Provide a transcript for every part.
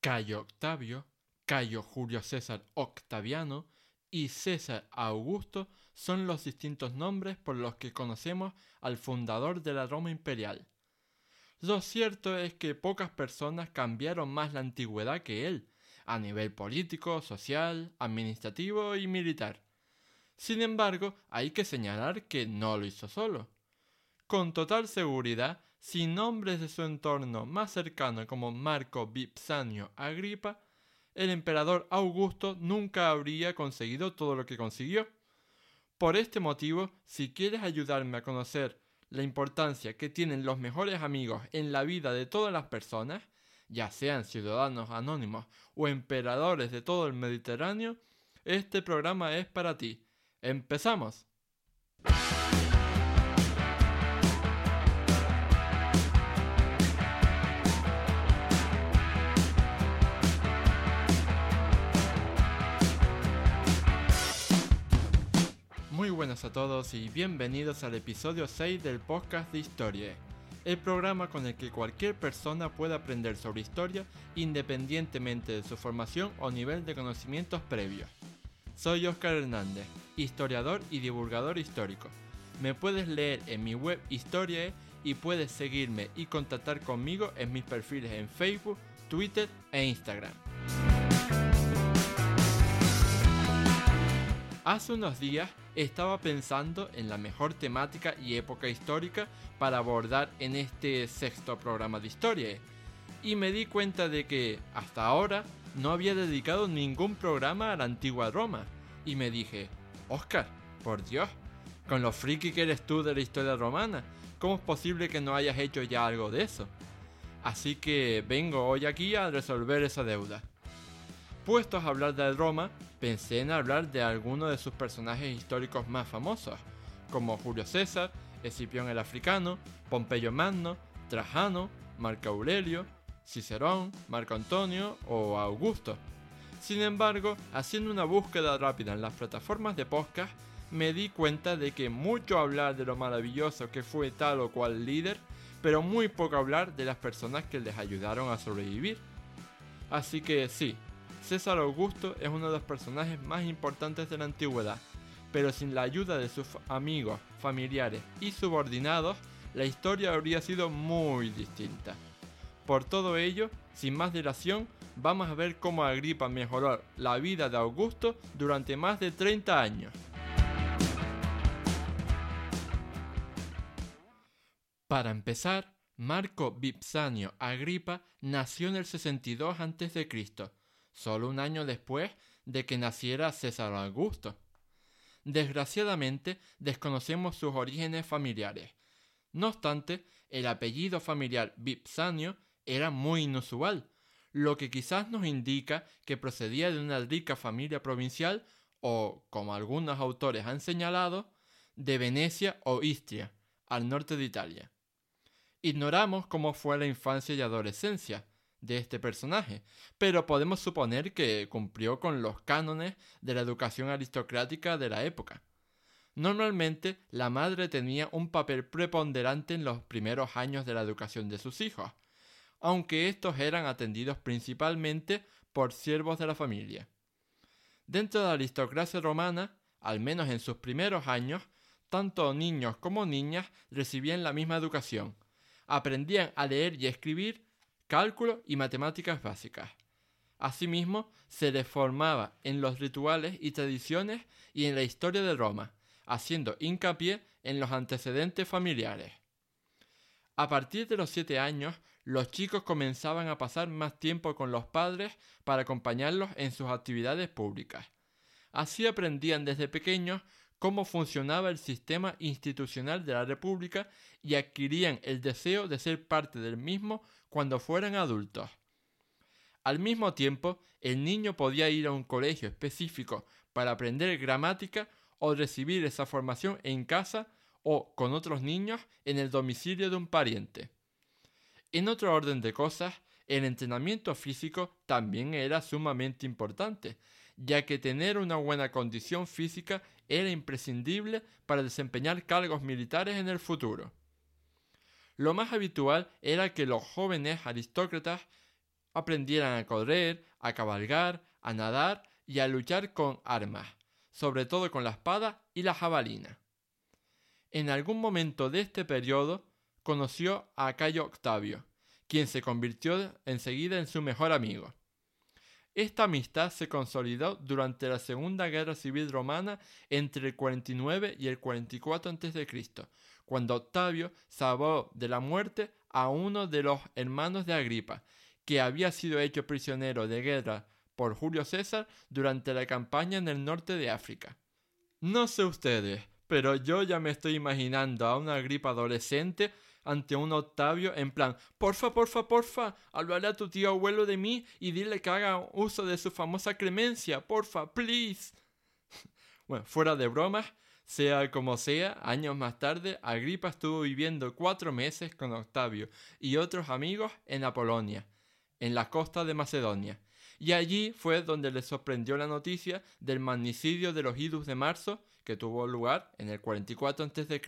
Cayo Octavio, Cayo Julio César Octaviano y César Augusto son los distintos nombres por los que conocemos al fundador de la Roma imperial. Lo cierto es que pocas personas cambiaron más la antigüedad que él, a nivel político, social, administrativo y militar. Sin embargo, hay que señalar que no lo hizo solo. Con total seguridad, sin nombres de su entorno más cercano como Marco Vipsanio Agripa, el emperador Augusto nunca habría conseguido todo lo que consiguió. Por este motivo, si quieres ayudarme a conocer la importancia que tienen los mejores amigos en la vida de todas las personas, ya sean ciudadanos anónimos o emperadores de todo el Mediterráneo, este programa es para ti. ¡Empezamos! Buenas a todos y bienvenidos al episodio 6 del podcast de Historia, el programa con el que cualquier persona puede aprender sobre historia independientemente de su formación o nivel de conocimientos previos. Soy Oscar Hernández, historiador y divulgador histórico. Me puedes leer en mi web Historiae y puedes seguirme y contactar conmigo en mis perfiles en Facebook, Twitter e Instagram. Hace unos días estaba pensando en la mejor temática y época histórica para abordar en este sexto programa de historia y me di cuenta de que hasta ahora no había dedicado ningún programa a la antigua Roma y me dije, Oscar, por Dios, con lo friki que eres tú de la historia romana, ¿cómo es posible que no hayas hecho ya algo de eso? Así que vengo hoy aquí a resolver esa deuda. Puestos a hablar de Roma, pensé en hablar de algunos de sus personajes históricos más famosos, como Julio César, Escipión el Africano, Pompeyo Magno, Trajano, Marco Aurelio, Cicerón, Marco Antonio o Augusto. Sin embargo, haciendo una búsqueda rápida en las plataformas de podcast, me di cuenta de que mucho hablar de lo maravilloso que fue tal o cual líder, pero muy poco hablar de las personas que les ayudaron a sobrevivir. Así que sí, César Augusto es uno de los personajes más importantes de la antigüedad, pero sin la ayuda de sus amigos, familiares y subordinados, la historia habría sido muy distinta. Por todo ello, sin más dilación, vamos a ver cómo Agripa mejoró la vida de Augusto durante más de 30 años. Para empezar, Marco Vipsanio Agripa nació en el 62 a.C solo un año después de que naciera César Augusto. Desgraciadamente desconocemos sus orígenes familiares. No obstante, el apellido familiar Vipsanio era muy inusual, lo que quizás nos indica que procedía de una rica familia provincial o, como algunos autores han señalado, de Venecia o Istria, al norte de Italia. Ignoramos cómo fue la infancia y adolescencia, de este personaje, pero podemos suponer que cumplió con los cánones de la educación aristocrática de la época. Normalmente, la madre tenía un papel preponderante en los primeros años de la educación de sus hijos, aunque estos eran atendidos principalmente por siervos de la familia. Dentro de la aristocracia romana, al menos en sus primeros años, tanto niños como niñas recibían la misma educación, aprendían a leer y escribir cálculo y matemáticas básicas. Asimismo, se les formaba en los rituales y tradiciones y en la historia de Roma, haciendo hincapié en los antecedentes familiares. A partir de los siete años, los chicos comenzaban a pasar más tiempo con los padres para acompañarlos en sus actividades públicas. Así aprendían desde pequeños cómo funcionaba el sistema institucional de la República y adquirían el deseo de ser parte del mismo cuando fueran adultos. Al mismo tiempo, el niño podía ir a un colegio específico para aprender gramática o recibir esa formación en casa o con otros niños en el domicilio de un pariente. En otro orden de cosas, el entrenamiento físico también era sumamente importante, ya que tener una buena condición física era imprescindible para desempeñar cargos militares en el futuro. Lo más habitual era que los jóvenes aristócratas aprendieran a correr, a cabalgar, a nadar y a luchar con armas, sobre todo con la espada y la jabalina. En algún momento de este periodo conoció a Cayo Octavio, quien se convirtió enseguida en su mejor amigo. Esta amistad se consolidó durante la Segunda Guerra Civil Romana entre el 49 y el 44 a.C., cuando Octavio salvó de la muerte a uno de los hermanos de Agripa, que había sido hecho prisionero de guerra por Julio César durante la campaña en el norte de África. No sé ustedes, pero yo ya me estoy imaginando a una Agripa adolescente ante un Octavio en plan, porfa, porfa, porfa, hablarle a tu tío abuelo de mí y dile que haga uso de su famosa clemencia, porfa, please. bueno, fuera de bromas, sea como sea, años más tarde, Agripa estuvo viviendo cuatro meses con Octavio y otros amigos en Apolonia, en la costa de Macedonia, y allí fue donde le sorprendió la noticia del magnicidio de los idus de marzo que tuvo lugar en el 44 a.C.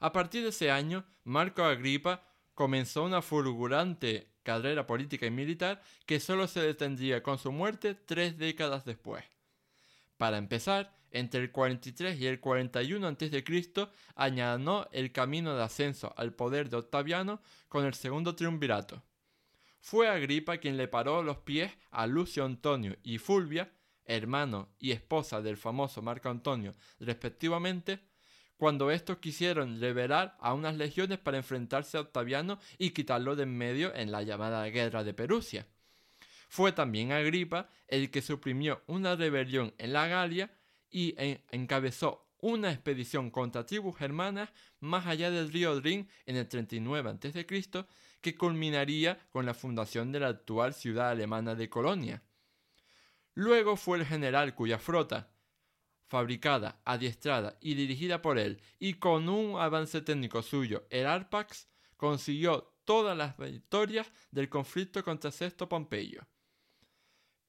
A partir de ese año, Marco Agripa comenzó una fulgurante carrera política y militar que solo se detendría con su muerte tres décadas después. Para empezar, entre el 43 y el 41 a.C. añadió el camino de ascenso al poder de Octaviano con el segundo triunvirato. Fue Agripa quien le paró los pies a Lucio Antonio y Fulvia, hermano y esposa del famoso Marco Antonio, respectivamente, cuando estos quisieron liberar a unas legiones para enfrentarse a Octaviano y quitarlo de en medio en la llamada Guerra de Perusia. Fue también Agripa el que suprimió una rebelión en la Galia y encabezó una expedición contra tribus germanas más allá del río Rin en el 39 a.C., que culminaría con la fundación de la actual ciudad alemana de Colonia. Luego fue el general cuya flota, fabricada, adiestrada y dirigida por él, y con un avance técnico suyo, el Arpax, consiguió todas las victorias del conflicto contra Sexto Pompeyo.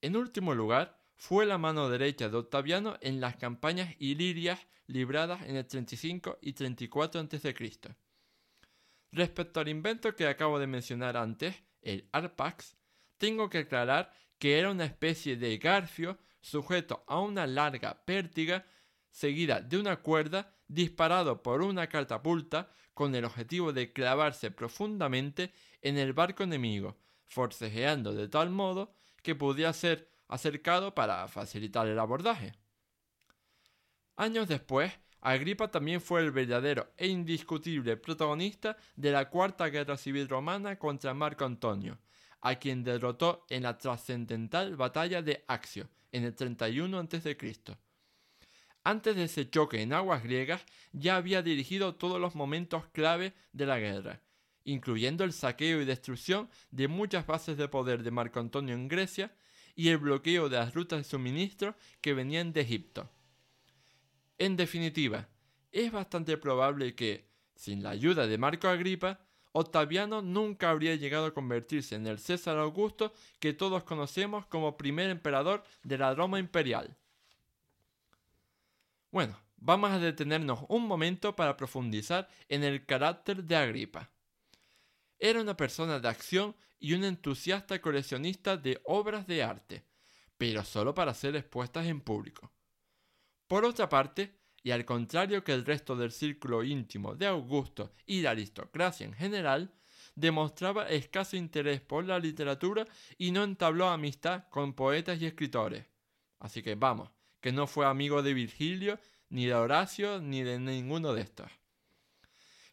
En último lugar, fue la mano derecha de Octaviano en las campañas ilirias libradas en el 35 y 34 a.C. Respecto al invento que acabo de mencionar antes, el Arpax, tengo que aclarar que era una especie de garfio sujeto a una larga pértiga seguida de una cuerda disparado por una catapulta con el objetivo de clavarse profundamente en el barco enemigo, forcejeando de tal modo que pudiera ser acercado para facilitar el abordaje. Años después, Agripa también fue el verdadero e indiscutible protagonista de la Cuarta Guerra Civil Romana contra Marco Antonio, a quien derrotó en la trascendental batalla de Axio en el 31 a.C. Antes de ese choque en aguas griegas ya había dirigido todos los momentos clave de la guerra, incluyendo el saqueo y destrucción de muchas bases de poder de Marco Antonio en Grecia y el bloqueo de las rutas de suministro que venían de Egipto. En definitiva, es bastante probable que, sin la ayuda de Marco Agripa, Octaviano nunca habría llegado a convertirse en el César Augusto que todos conocemos como primer emperador de la Roma imperial. Bueno, vamos a detenernos un momento para profundizar en el carácter de Agripa. Era una persona de acción y un entusiasta coleccionista de obras de arte, pero solo para ser expuestas en público. Por otra parte, y al contrario que el resto del círculo íntimo de Augusto y la aristocracia en general, demostraba escaso interés por la literatura y no entabló amistad con poetas y escritores. Así que vamos, que no fue amigo de Virgilio, ni de Horacio, ni de ninguno de estos.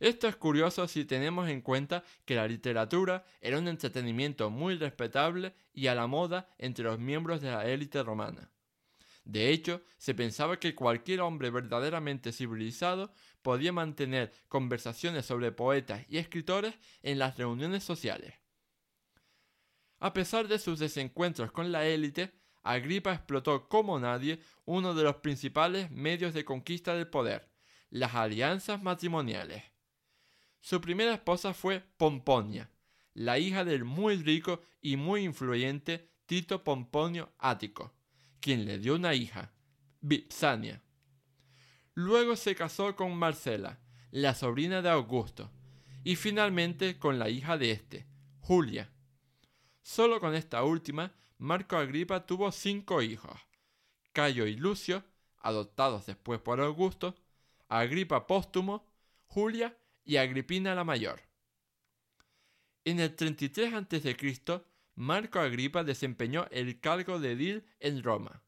Esto es curioso si tenemos en cuenta que la literatura era un entretenimiento muy respetable y a la moda entre los miembros de la élite romana. De hecho, se pensaba que cualquier hombre verdaderamente civilizado podía mantener conversaciones sobre poetas y escritores en las reuniones sociales. A pesar de sus desencuentros con la élite, Agripa explotó como nadie uno de los principales medios de conquista del poder, las alianzas matrimoniales. Su primera esposa fue Pomponia, la hija del muy rico y muy influyente Tito Pomponio Ático, quien le dio una hija, Vipsania. Luego se casó con Marcela, la sobrina de Augusto, y finalmente con la hija de éste, Julia. Solo con esta última, Marco Agripa tuvo cinco hijos, Cayo y Lucio, adoptados después por Augusto, Agripa póstumo, Julia y Agripina la mayor. En el 33 a.C., Marco Agripa desempeñó el cargo de edil en Roma.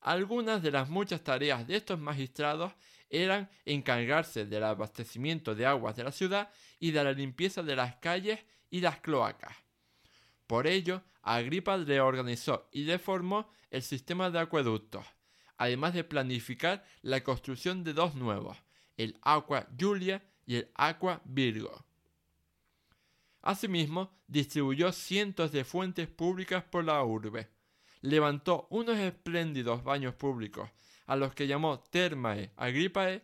Algunas de las muchas tareas de estos magistrados eran encargarse del abastecimiento de aguas de la ciudad y de la limpieza de las calles y las cloacas. Por ello, Agripa reorganizó y reformó el sistema de acueductos, además de planificar la construcción de dos nuevos, el Aqua Julia y el Aqua Virgo. Asimismo, distribuyó cientos de fuentes públicas por la urbe. Levantó unos espléndidos baños públicos, a los que llamó Termae Agripae,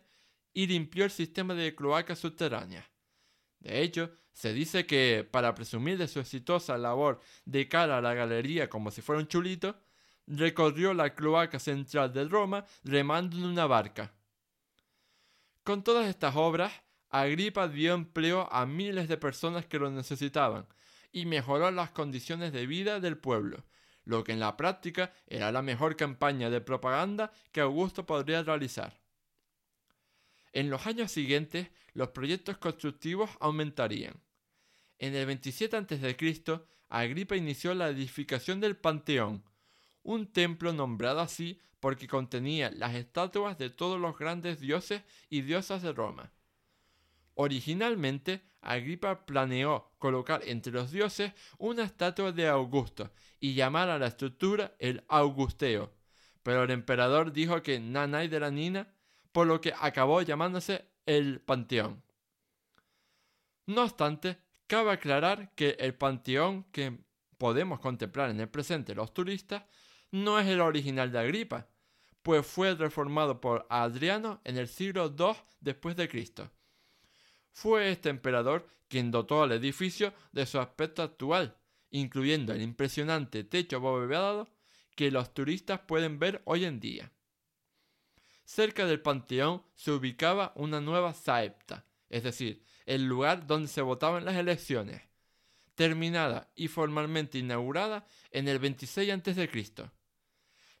y limpió el sistema de cloacas subterráneas. De hecho, se dice que, para presumir de su exitosa labor de cara a la galería como si fuera un chulito, recorrió la cloaca central de Roma remando en una barca. Con todas estas obras, Agripa dio empleo a miles de personas que lo necesitaban y mejoró las condiciones de vida del pueblo, lo que en la práctica era la mejor campaña de propaganda que Augusto podría realizar. En los años siguientes, los proyectos constructivos aumentarían. En el 27 a.C., Agripa inició la edificación del Panteón, un templo nombrado así porque contenía las estatuas de todos los grandes dioses y diosas de Roma. Originalmente, Agripa planeó colocar entre los dioses una estatua de Augusto y llamar a la estructura el Augusteo, pero el emperador dijo que nanay de la nina, por lo que acabó llamándose el Panteón. No obstante, cabe aclarar que el Panteón que podemos contemplar en el presente los turistas no es el original de Agripa, pues fue reformado por Adriano en el siglo II después de Cristo. Fue este emperador quien dotó al edificio de su aspecto actual, incluyendo el impresionante techo abovedado que los turistas pueden ver hoy en día. Cerca del panteón se ubicaba una nueva saepta, es decir, el lugar donde se votaban las elecciones, terminada y formalmente inaugurada en el 26 a.C.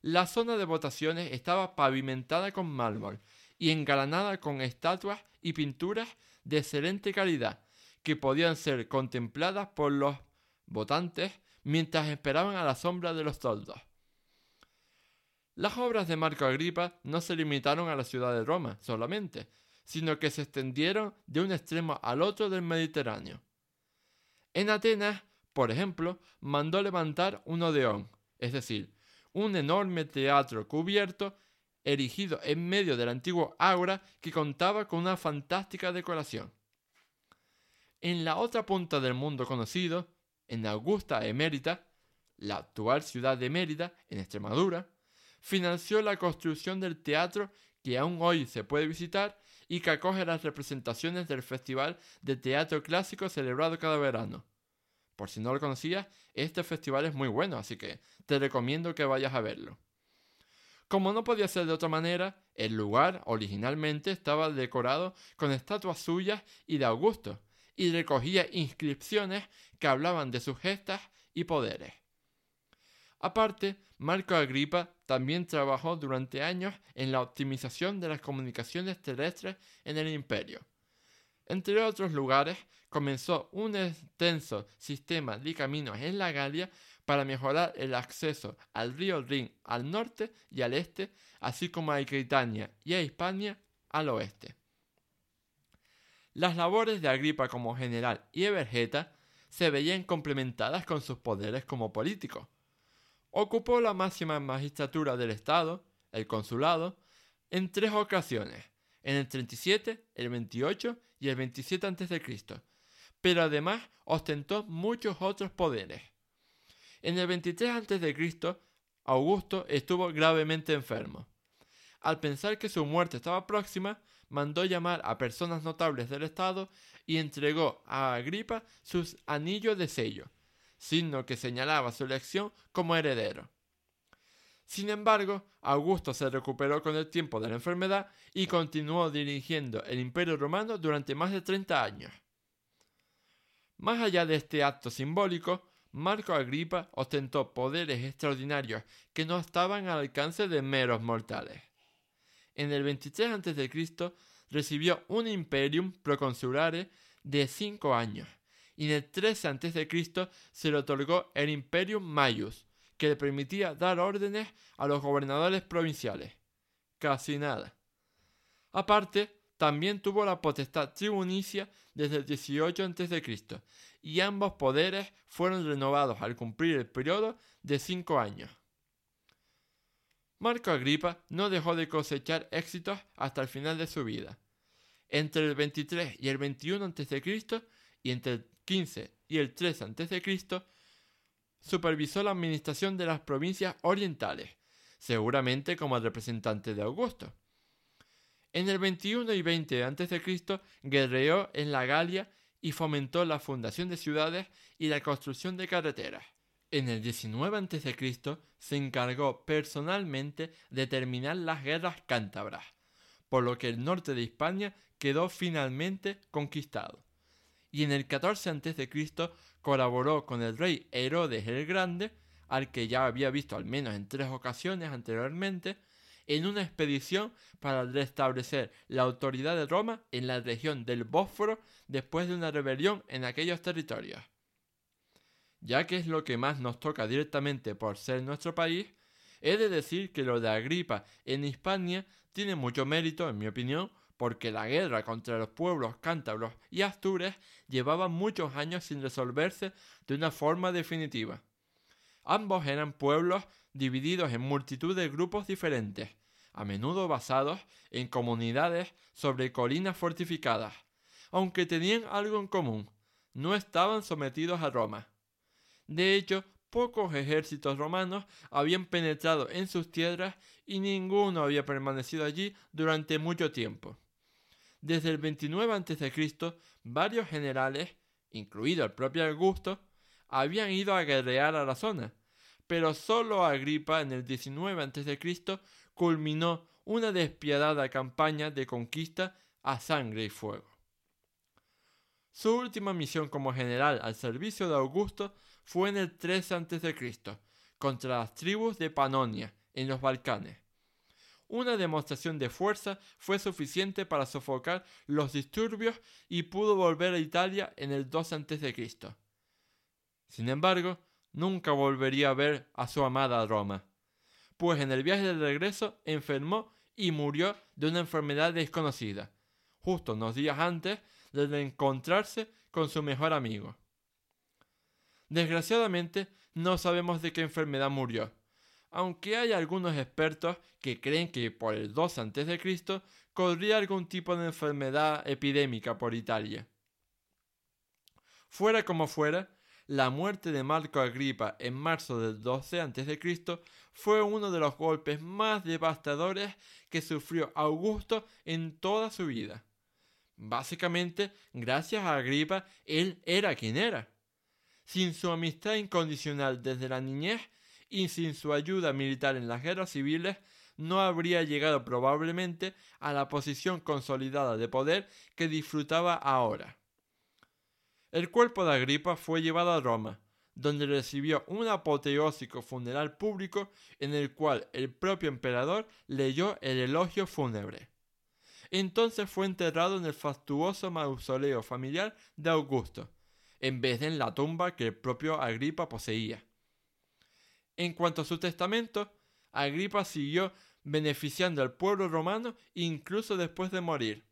La zona de votaciones estaba pavimentada con mármol y engalanada con estatuas y pinturas de excelente calidad que podían ser contempladas por los votantes mientras esperaban a la sombra de los toldos. Las obras de Marco Agripa no se limitaron a la ciudad de Roma solamente, sino que se extendieron de un extremo al otro del Mediterráneo. En Atenas, por ejemplo, mandó levantar un odeón, es decir, un enorme teatro cubierto erigido en medio del antiguo ágora que contaba con una fantástica decoración. En la otra punta del mundo conocido, en Augusta Emérita, la actual ciudad de Mérida, en Extremadura, financió la construcción del teatro que aún hoy se puede visitar y que acoge las representaciones del Festival de Teatro Clásico celebrado cada verano. Por si no lo conocías, este festival es muy bueno, así que te recomiendo que vayas a verlo. Como no podía ser de otra manera, el lugar originalmente estaba decorado con estatuas suyas y de Augusto, y recogía inscripciones que hablaban de sus gestas y poderes. Aparte, Marco Agripa también trabajó durante años en la optimización de las comunicaciones terrestres en el imperio. Entre otros lugares, comenzó un extenso sistema de caminos en la Galia para mejorar el acceso al río Rin al norte y al este, así como a Aquitania y a Hispania al oeste. Las labores de Agripa como general y Evergeta se veían complementadas con sus poderes como político. Ocupó la máxima magistratura del Estado, el consulado, en tres ocasiones, en el 37, el 28 y el 27 a.C., pero además ostentó muchos otros poderes. En el 23 a.C., Augusto estuvo gravemente enfermo. Al pensar que su muerte estaba próxima, mandó llamar a personas notables del Estado y entregó a Agripa sus anillos de sello, signo que señalaba su elección como heredero. Sin embargo, Augusto se recuperó con el tiempo de la enfermedad y continuó dirigiendo el imperio romano durante más de 30 años. Más allá de este acto simbólico, Marco Agripa ostentó poderes extraordinarios que no estaban al alcance de meros mortales. En el 23 a.C. recibió un imperium proconsulare de cinco años, y en el 13 a.C. se le otorgó el imperium maius, que le permitía dar órdenes a los gobernadores provinciales. Casi nada. Aparte, también tuvo la potestad tribunicia desde el 18 a.C., y ambos poderes fueron renovados al cumplir el periodo de cinco años. Marco Agripa no dejó de cosechar éxitos hasta el final de su vida. Entre el 23 y el 21 a.C., y entre el 15 y el 3 a.C., supervisó la administración de las provincias orientales, seguramente como representante de Augusto. En el 21 y 20 a.C. guerreó en la Galia y fomentó la fundación de ciudades y la construcción de carreteras. En el 19 a.C. se encargó personalmente de terminar las guerras cántabras, por lo que el norte de Hispania quedó finalmente conquistado. Y en el 14 a.C. colaboró con el rey Herodes el Grande, al que ya había visto al menos en tres ocasiones anteriormente, en una expedición para restablecer la autoridad de Roma en la región del Bósforo después de una rebelión en aquellos territorios. Ya que es lo que más nos toca directamente por ser nuestro país, he de decir que lo de Agripa en Hispania tiene mucho mérito, en mi opinión, porque la guerra contra los pueblos cántabros y astures llevaba muchos años sin resolverse de una forma definitiva. Ambos eran pueblos divididos en multitud de grupos diferentes, a menudo basados en comunidades sobre colinas fortificadas, aunque tenían algo en común, no estaban sometidos a Roma. De hecho, pocos ejércitos romanos habían penetrado en sus tierras y ninguno había permanecido allí durante mucho tiempo. Desde el 29 a.C., varios generales, incluido el propio Augusto, habían ido a guerrear a la zona, pero solo Agripa en el 19 a.C. culminó una despiadada campaña de conquista a sangre y fuego. Su última misión como general al servicio de Augusto fue en el 13 a.C., contra las tribus de Panonia, en los Balcanes. Una demostración de fuerza fue suficiente para sofocar los disturbios y pudo volver a Italia en el 2 a.C. Sin embargo, nunca volvería a ver a su amada Roma, pues en el viaje de regreso enfermó y murió de una enfermedad desconocida, justo unos días antes de encontrarse con su mejor amigo. Desgraciadamente, no sabemos de qué enfermedad murió, aunque hay algunos expertos que creen que por el 2 a.C. corría algún tipo de enfermedad epidémica por Italia. Fuera como fuera, la muerte de Marco Agripa en marzo del 12 a.C. fue uno de los golpes más devastadores que sufrió Augusto en toda su vida. Básicamente, gracias a Agripa, él era quien era. Sin su amistad incondicional desde la niñez y sin su ayuda militar en las guerras civiles, no habría llegado probablemente a la posición consolidada de poder que disfrutaba ahora. El cuerpo de Agripa fue llevado a Roma, donde recibió un apoteósico funeral público en el cual el propio emperador leyó el elogio fúnebre. Entonces fue enterrado en el fastuoso mausoleo familiar de Augusto, en vez de en la tumba que el propio Agripa poseía. En cuanto a su testamento, Agripa siguió beneficiando al pueblo romano incluso después de morir.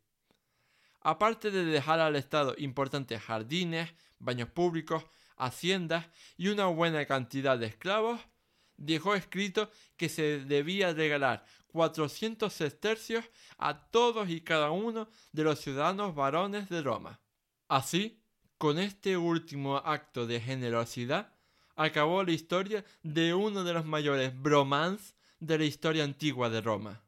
Aparte de dejar al Estado importantes jardines, baños públicos, haciendas y una buena cantidad de esclavos, dejó escrito que se debía regalar 400 sestercios a todos y cada uno de los ciudadanos varones de Roma. Así, con este último acto de generosidad, acabó la historia de uno de los mayores bromans de la historia antigua de Roma.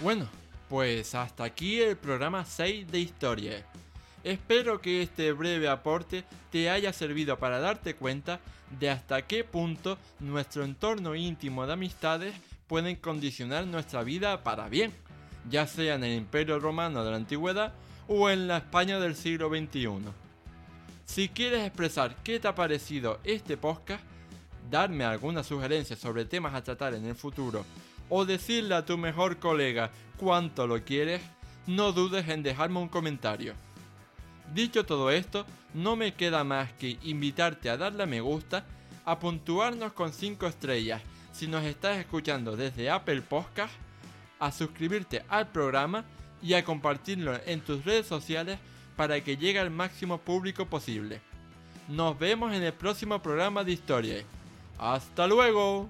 Bueno, pues hasta aquí el programa 6 de historia. Espero que este breve aporte te haya servido para darte cuenta de hasta qué punto nuestro entorno íntimo de amistades pueden condicionar nuestra vida para bien, ya sea en el Imperio Romano de la Antigüedad o en la España del siglo XXI. Si quieres expresar qué te ha parecido este podcast, darme alguna sugerencia sobre temas a tratar en el futuro o decirle a tu mejor colega cuánto lo quieres, no dudes en dejarme un comentario. Dicho todo esto, no me queda más que invitarte a darle a me gusta, a puntuarnos con 5 estrellas si nos estás escuchando desde Apple Podcast, a suscribirte al programa y a compartirlo en tus redes sociales para que llegue al máximo público posible. Nos vemos en el próximo programa de historia. ¡Hasta luego!